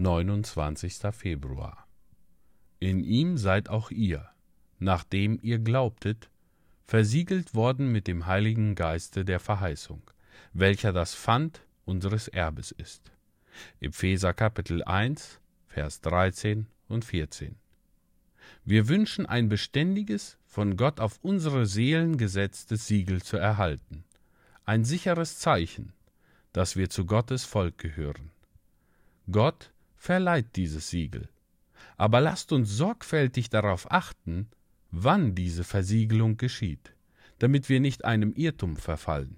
29. Februar. In ihm seid auch ihr, nachdem ihr glaubtet, versiegelt worden mit dem Heiligen Geiste der Verheißung, welcher das Pfand unseres Erbes ist. Epheser Kapitel 1, Vers 13 und 14. Wir wünschen ein beständiges, von Gott auf unsere Seelen gesetztes Siegel zu erhalten, ein sicheres Zeichen, dass wir zu Gottes Volk gehören. Gott verleiht dieses Siegel. Aber lasst uns sorgfältig darauf achten, wann diese Versiegelung geschieht, damit wir nicht einem Irrtum verfallen.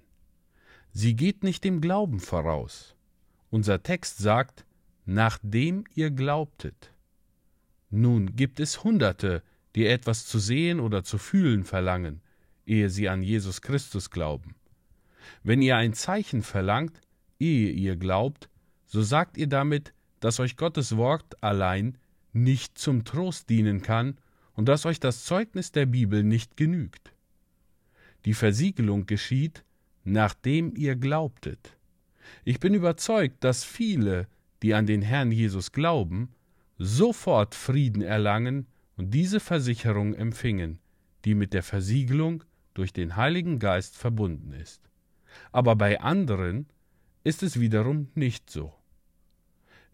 Sie geht nicht dem Glauben voraus. Unser Text sagt, nachdem ihr glaubtet. Nun gibt es Hunderte, die etwas zu sehen oder zu fühlen verlangen, ehe sie an Jesus Christus glauben. Wenn ihr ein Zeichen verlangt, ehe ihr glaubt, so sagt ihr damit, dass euch Gottes Wort allein nicht zum Trost dienen kann und dass euch das Zeugnis der Bibel nicht genügt. Die Versiegelung geschieht, nachdem ihr glaubtet. Ich bin überzeugt, dass viele, die an den Herrn Jesus glauben, sofort Frieden erlangen und diese Versicherung empfingen, die mit der Versiegelung durch den Heiligen Geist verbunden ist. Aber bei anderen ist es wiederum nicht so.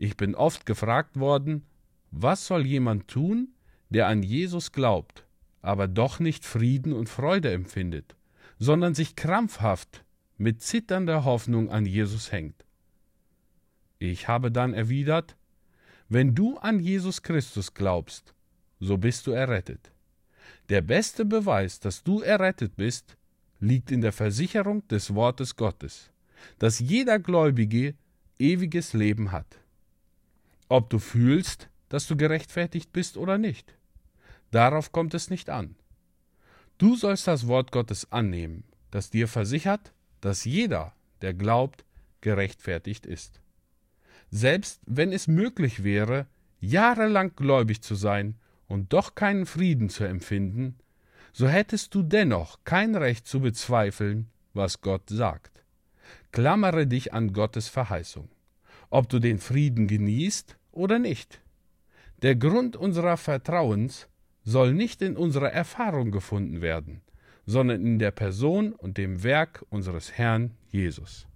Ich bin oft gefragt worden, was soll jemand tun, der an Jesus glaubt, aber doch nicht Frieden und Freude empfindet, sondern sich krampfhaft mit zitternder Hoffnung an Jesus hängt. Ich habe dann erwidert, wenn du an Jesus Christus glaubst, so bist du errettet. Der beste Beweis, dass du errettet bist, liegt in der Versicherung des Wortes Gottes, dass jeder Gläubige ewiges Leben hat. Ob du fühlst, dass du gerechtfertigt bist oder nicht. Darauf kommt es nicht an. Du sollst das Wort Gottes annehmen, das dir versichert, dass jeder, der glaubt, gerechtfertigt ist. Selbst wenn es möglich wäre, jahrelang gläubig zu sein und doch keinen Frieden zu empfinden, so hättest du dennoch kein Recht zu bezweifeln, was Gott sagt. Klammere dich an Gottes Verheißung, ob du den Frieden genießt oder nicht. Der Grund unserer Vertrauens soll nicht in unserer Erfahrung gefunden werden, sondern in der Person und dem Werk unseres Herrn Jesus.